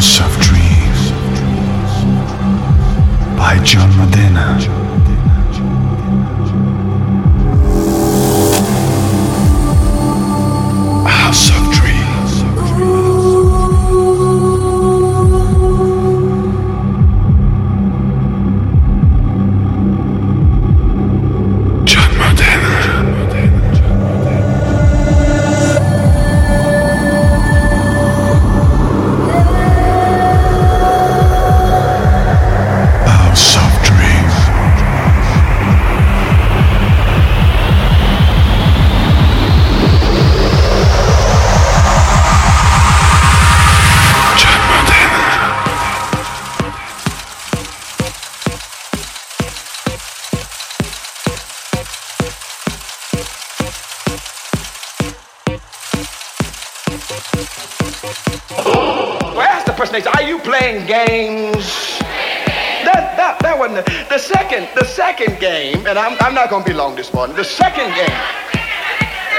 Russia. not going to be long this morning. The second game.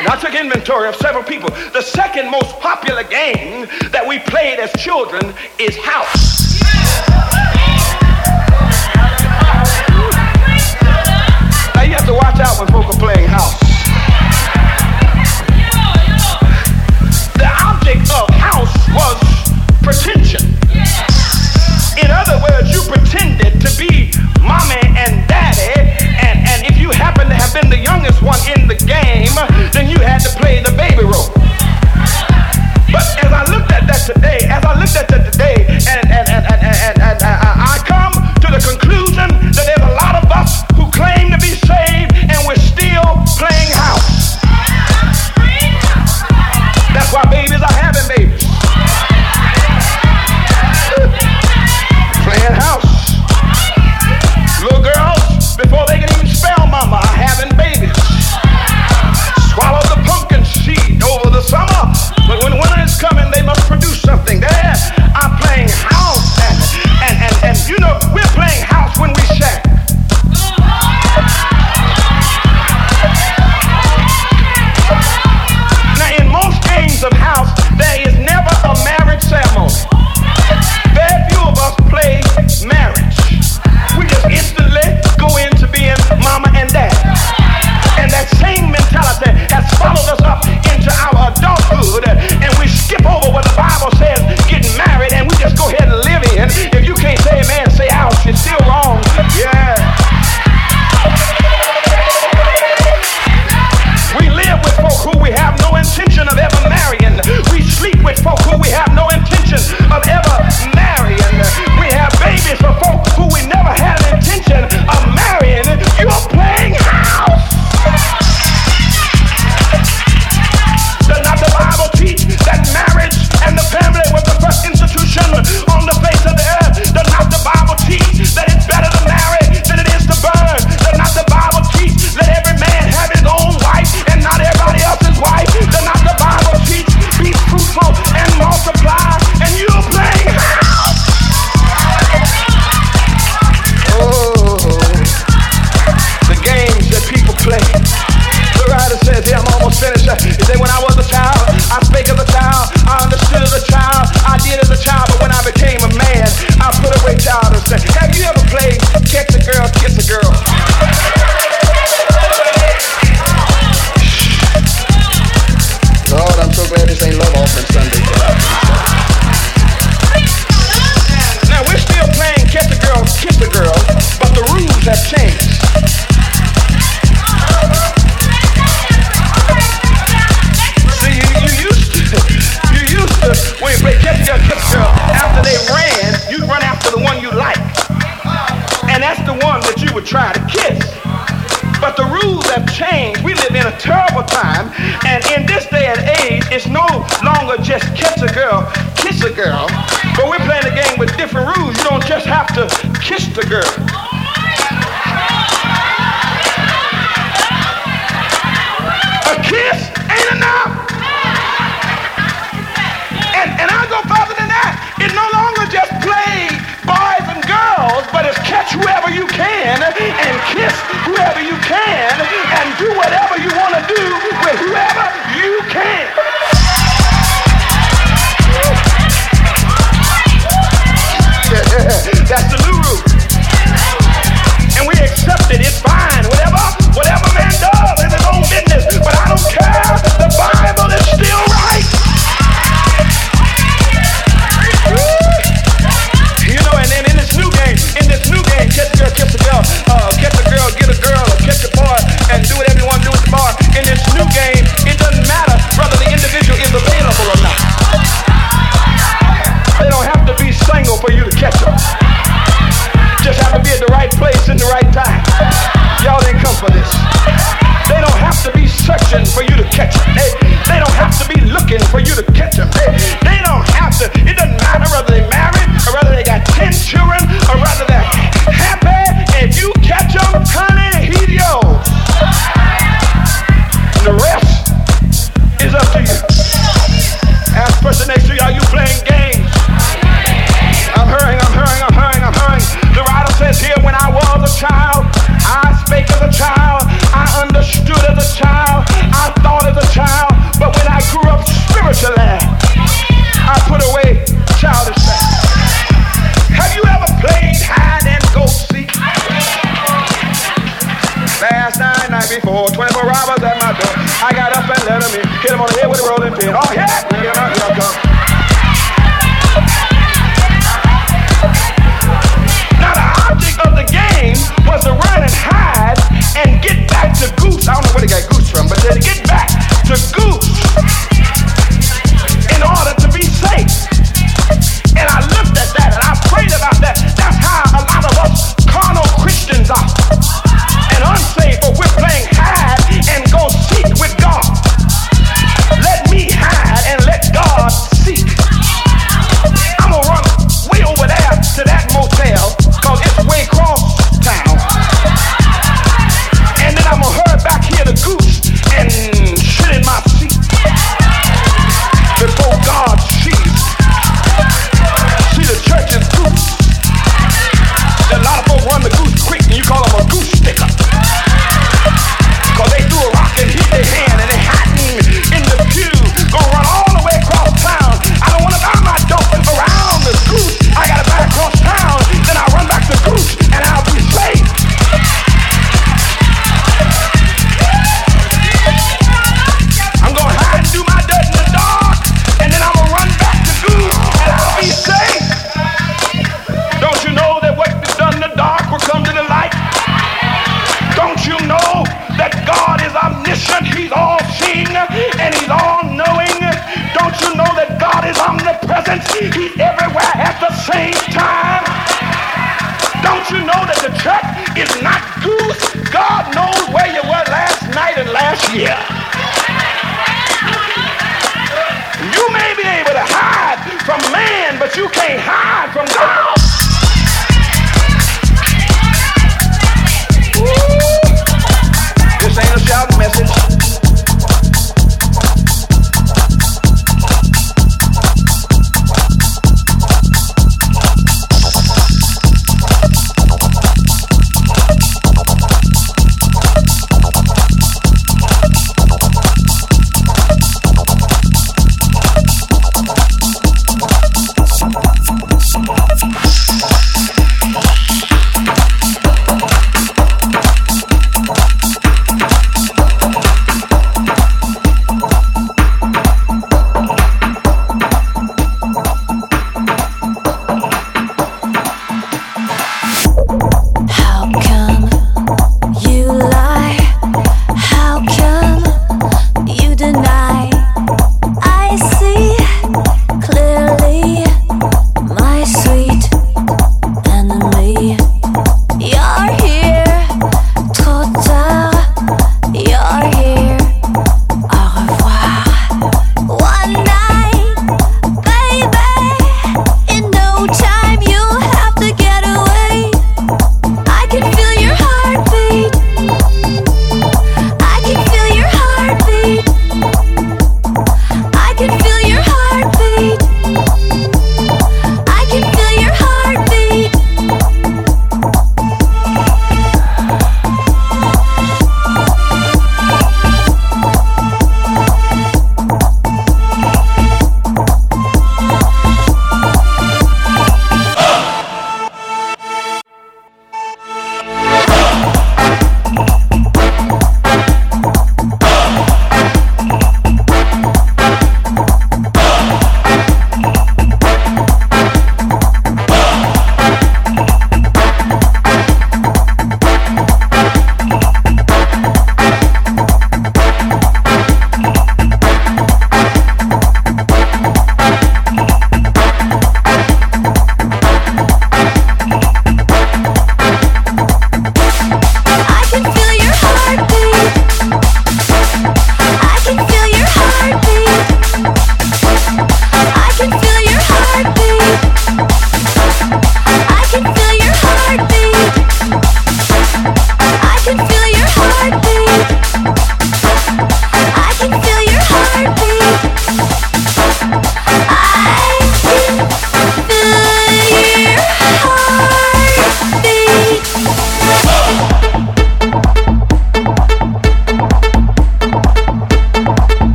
And I took inventory of several people. The second most popular game that we played as children is house.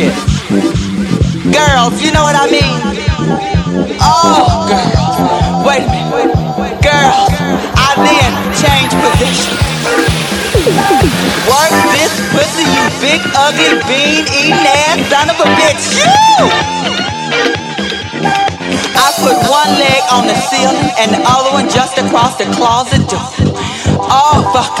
Shit. Girls, you know what I mean? Oh, girls. Wait a minute. Girls, I then change position. Work this pussy, you big ugly bean eating ass son of a bitch. You! I put one leg on the ceiling and the other one just across the closet door. Oh, fuck.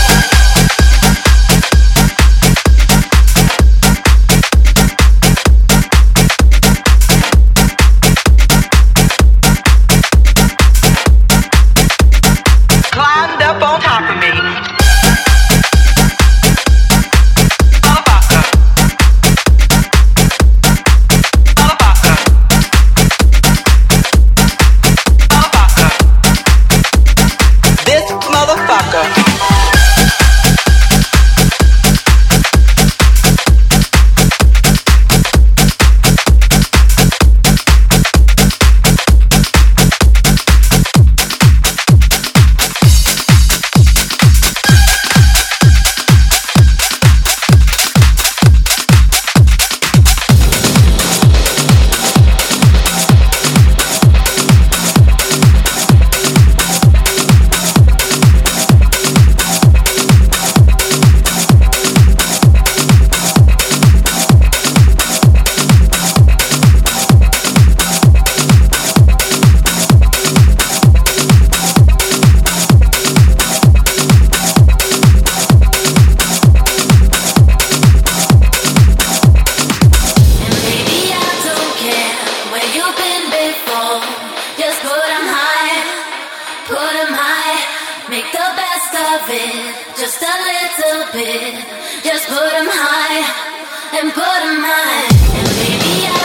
of it, just a little bit. Just put 'em high and put 'em high, and baby, I.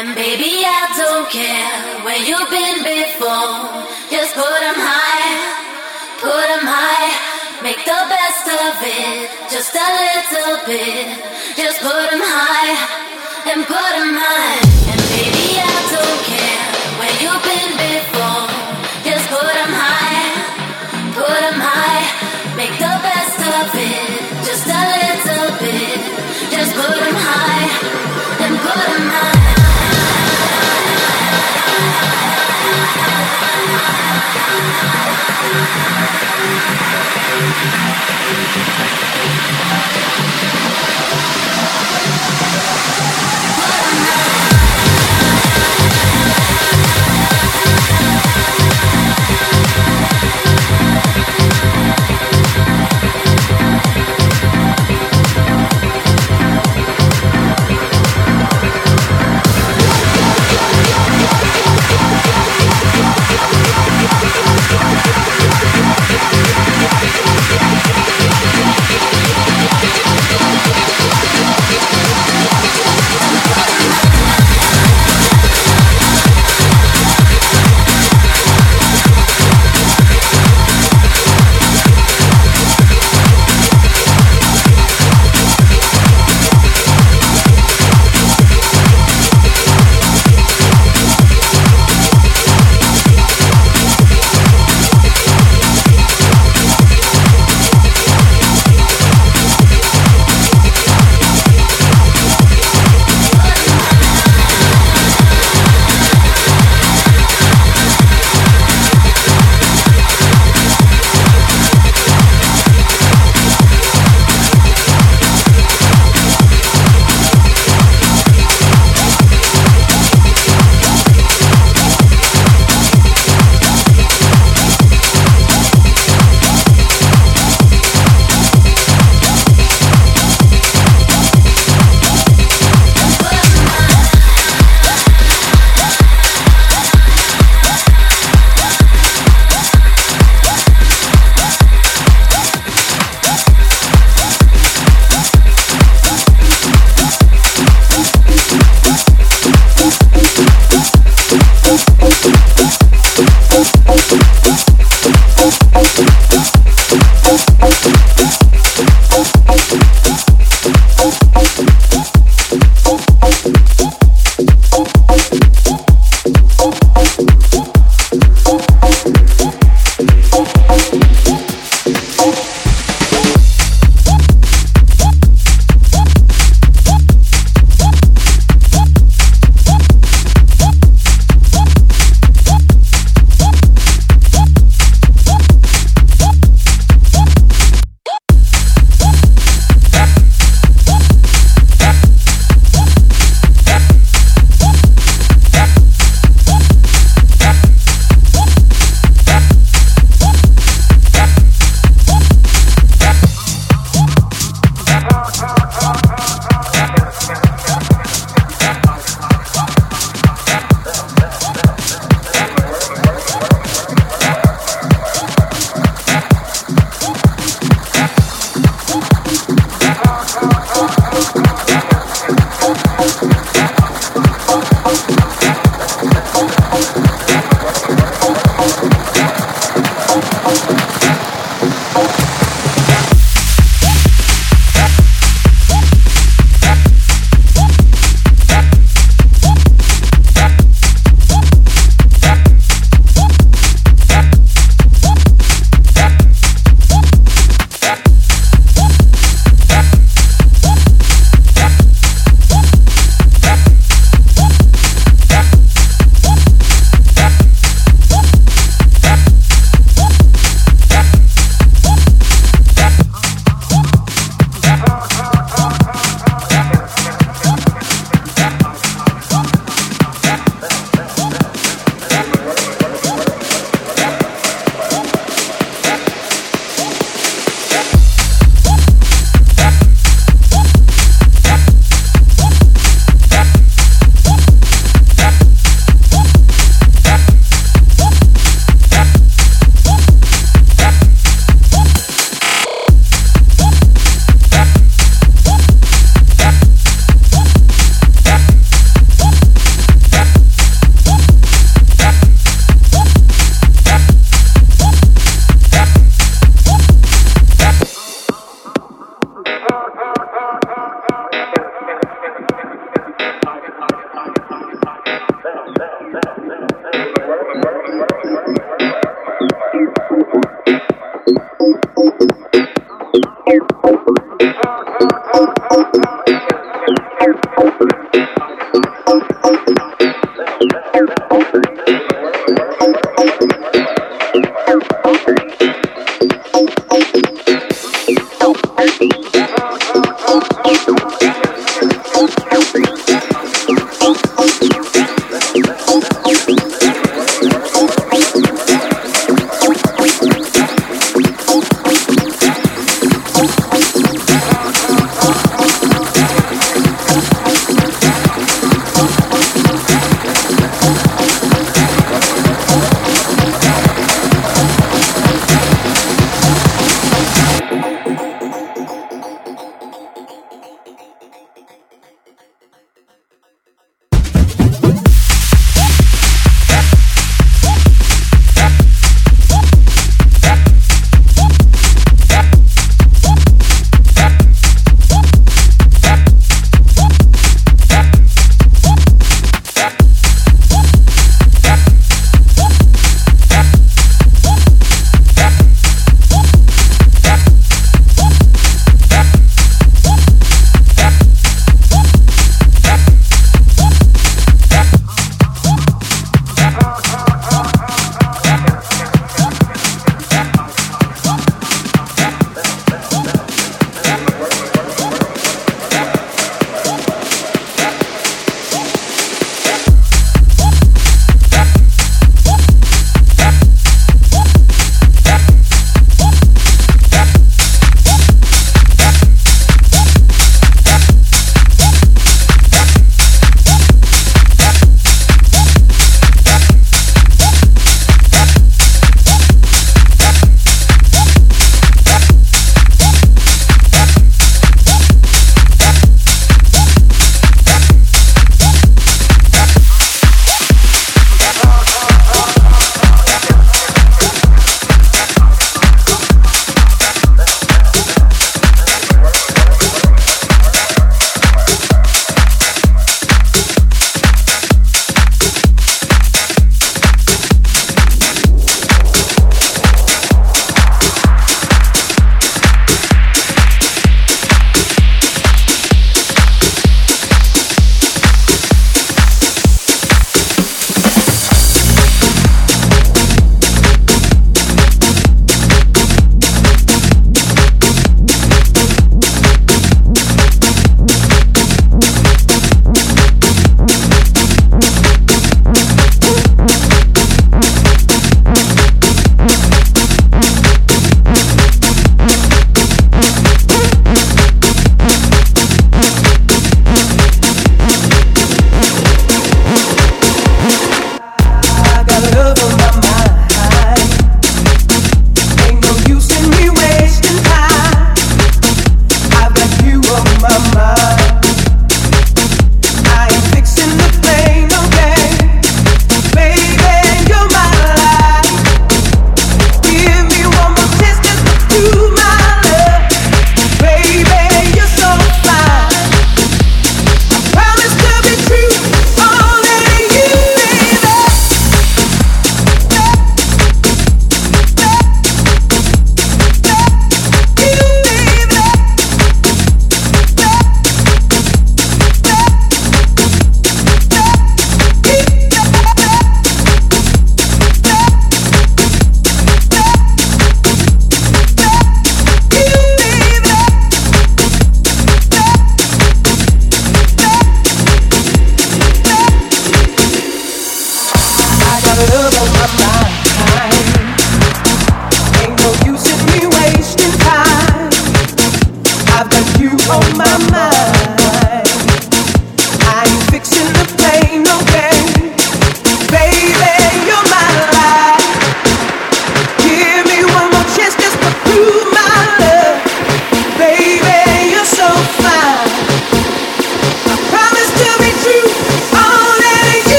And baby, I don't care where you've been before. Just put them high, put them high. Make the best of it, just a little bit. Just put them high and put them high. Thank you.